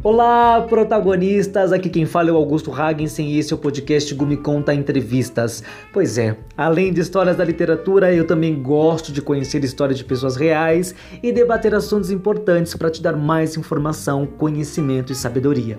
Olá, protagonistas! Aqui quem fala é o Augusto Hagensen e esse é o podcast Gumi Conta Entrevistas. Pois é, além de histórias da literatura, eu também gosto de conhecer histórias de pessoas reais e debater assuntos importantes para te dar mais informação, conhecimento e sabedoria.